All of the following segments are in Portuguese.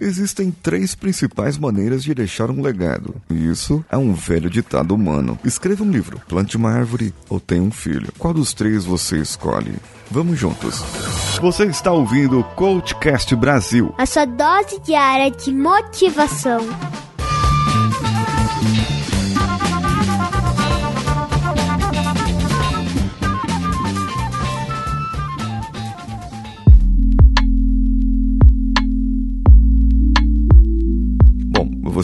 Existem três principais maneiras de deixar um legado. E isso é um velho ditado humano. Escreva um livro, plante uma árvore ou tenha um filho. Qual dos três você escolhe? Vamos juntos. Você está ouvindo o Coachcast Brasil. A sua dose diária de motivação.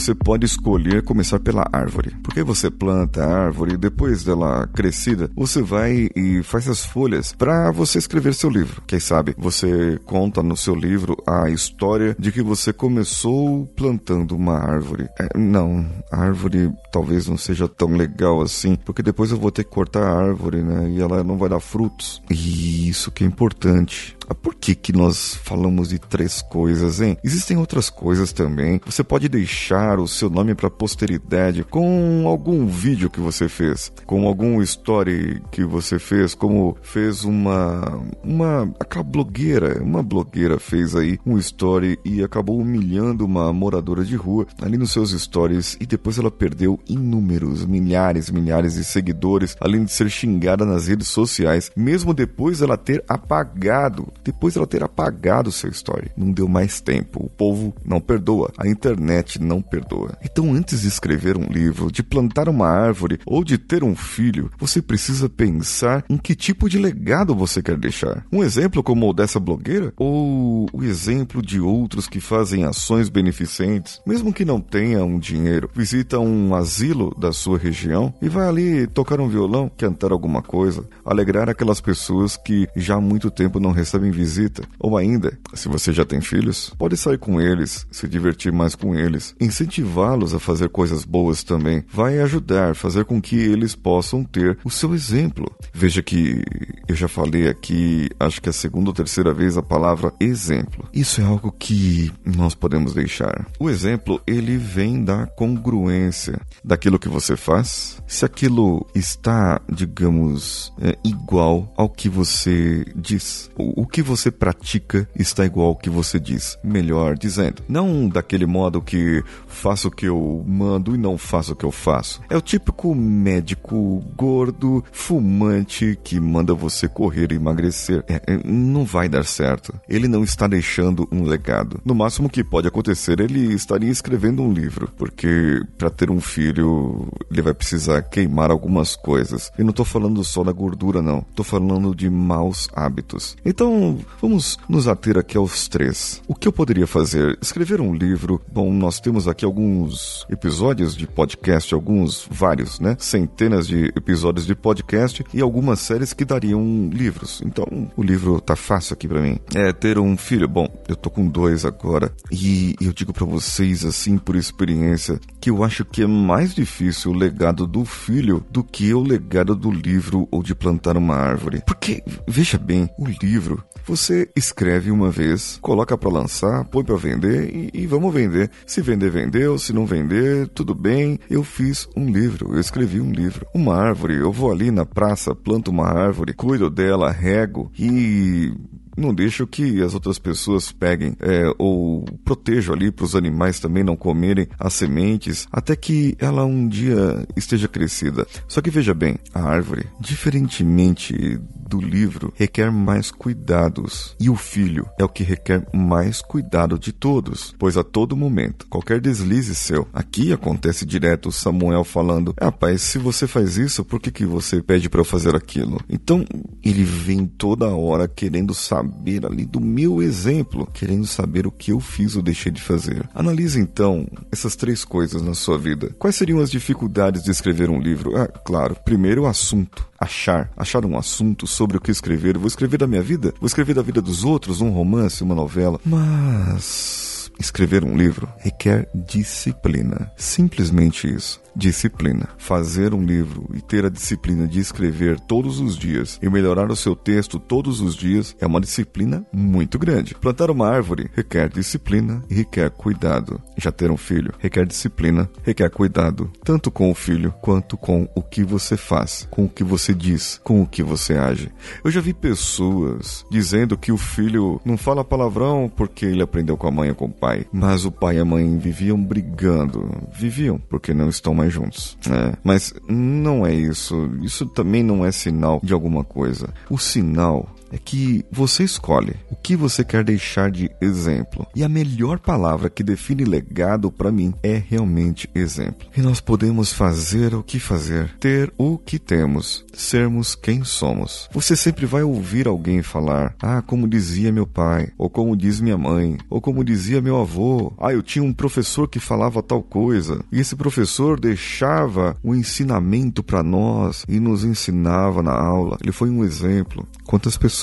Você pode escolher começar pela árvore. Porque você planta a árvore e depois dela crescida, você vai e faz as folhas para você escrever seu livro. Quem sabe você conta no seu livro a história de que você começou plantando uma árvore. É, não, árvore talvez não seja tão legal assim, porque depois eu vou ter que cortar a árvore, né? E ela não vai dar frutos. E isso que é importante. Por que, que nós falamos de três coisas, hein? Existem outras coisas também. Você pode deixar o seu nome para a posteridade com algum vídeo que você fez, com algum story que você fez, como fez uma uma aquela blogueira, uma blogueira fez aí um story e acabou humilhando uma moradora de rua ali nos seus stories e depois ela perdeu inúmeros, milhares, milhares de seguidores, além de ser xingada nas redes sociais, mesmo depois ela ter apagado depois ela ter apagado seu story. Não deu mais tempo. O povo não perdoa. A internet não perdoa. Então, antes de escrever um livro, de plantar uma árvore ou de ter um filho, você precisa pensar em que tipo de legado você quer deixar. Um exemplo como o dessa blogueira? Ou o exemplo de outros que fazem ações beneficentes, mesmo que não tenham dinheiro, visita um asilo da sua região e vai ali tocar um violão, cantar alguma coisa, alegrar aquelas pessoas que já há muito tempo não recebem visita. Ou ainda, se você já tem filhos, pode sair com eles, se divertir mais com eles, incentivá-los a fazer coisas boas também. Vai ajudar, fazer com que eles possam ter o seu exemplo. Veja que eu já falei aqui, acho que é a segunda ou terceira vez a palavra exemplo. Isso é algo que nós podemos deixar. O exemplo, ele vem da congruência daquilo que você faz. Se aquilo está, digamos, é, igual ao que você diz, o, o que que você pratica está igual ao que você diz. Melhor dizendo, não daquele modo que faço o que eu mando e não faço o que eu faço. É o típico médico gordo, fumante que manda você correr e emagrecer. É, é, não vai dar certo. Ele não está deixando um legado. No máximo que pode acontecer, ele estaria escrevendo um livro, porque para ter um filho, ele vai precisar queimar algumas coisas. E não estou falando só da gordura, não. Estou falando de maus hábitos. Então, vamos nos ater aqui aos três. O que eu poderia fazer? Escrever um livro. Bom, nós temos aqui alguns episódios de podcast, alguns, vários, né? Centenas de episódios de podcast e algumas séries que dariam livros. Então, o livro tá fácil aqui para mim. É ter um filho. Bom, eu tô com dois agora e eu digo para vocês, assim, por experiência, que eu acho que é mais difícil o legado do filho do que o legado do livro ou de plantar uma árvore. Porque, veja bem, o livro você escreve uma vez, coloca para lançar, põe para vender e, e, vamos vender. Se vender, vendeu. Se não vender, tudo bem. Eu fiz um livro, eu escrevi um livro. Uma árvore, eu vou ali na praça, planto uma árvore, cuido dela, rego e não deixo que as outras pessoas peguem é, ou protejo ali para os animais também não comerem as sementes até que ela um dia esteja crescida. Só que veja bem, a árvore, diferentemente do livro requer mais cuidados e o filho é o que requer mais cuidado de todos, pois a todo momento, qualquer deslize seu, aqui acontece direto Samuel falando: Rapaz, se você faz isso, por que, que você pede para eu fazer aquilo? Então ele vem toda hora querendo saber ali do meu exemplo, querendo saber o que eu fiz ou deixei de fazer. Analise então essas três coisas na sua vida. Quais seriam as dificuldades de escrever um livro? Ah, claro, primeiro o assunto achar, achar um assunto sobre o que escrever. vou escrever da minha vida, vou escrever da vida dos outros, um romance, uma novela. Mas escrever um livro requer disciplina. Simplesmente isso disciplina. Fazer um livro e ter a disciplina de escrever todos os dias e melhorar o seu texto todos os dias é uma disciplina muito grande. Plantar uma árvore requer disciplina e requer cuidado. Já ter um filho requer disciplina, requer cuidado, tanto com o filho quanto com o que você faz, com o que você diz, com o que você age. Eu já vi pessoas dizendo que o filho não fala palavrão porque ele aprendeu com a mãe ou com o pai pai, mas o pai e a mãe viviam brigando. Viviam, porque não estão mais juntos. Né? Mas não é isso. Isso também não é sinal de alguma coisa. O sinal é que você escolhe o que você quer deixar de exemplo. E a melhor palavra que define legado para mim é realmente exemplo. E nós podemos fazer o que fazer, ter o que temos, sermos quem somos. Você sempre vai ouvir alguém falar: "Ah, como dizia meu pai", ou como diz minha mãe, ou como dizia meu avô. "Ah, eu tinha um professor que falava tal coisa". E esse professor deixava o um ensinamento para nós e nos ensinava na aula. Ele foi um exemplo. Quantas pessoas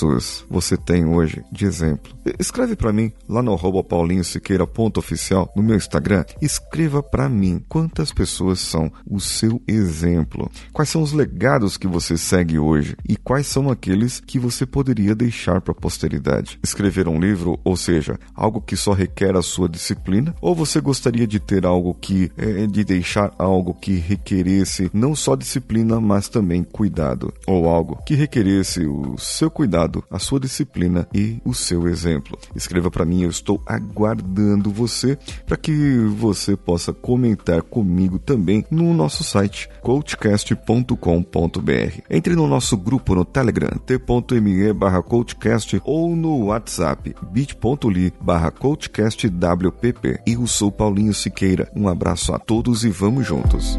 você tem hoje de exemplo? Escreve para mim lá no arroba paulinhosiqueira.oficial no meu Instagram. Escreva para mim quantas pessoas são o seu exemplo. Quais são os legados que você segue hoje e quais são aqueles que você poderia deixar para a posteridade. Escrever um livro, ou seja, algo que só requer a sua disciplina, ou você gostaria de ter algo que é, de deixar algo que requeresse não só disciplina, mas também cuidado, ou algo que requeresse o seu cuidado, a sua disciplina e o seu exemplo. Escreva para mim, eu estou aguardando você para que você possa comentar comigo também no nosso site coachcast.com.br. Entre no nosso grupo no Telegram t.me barra coachcast ou no WhatsApp bit.ly barra coachcastwpp. Eu sou Paulinho Siqueira. Um abraço a todos e vamos juntos.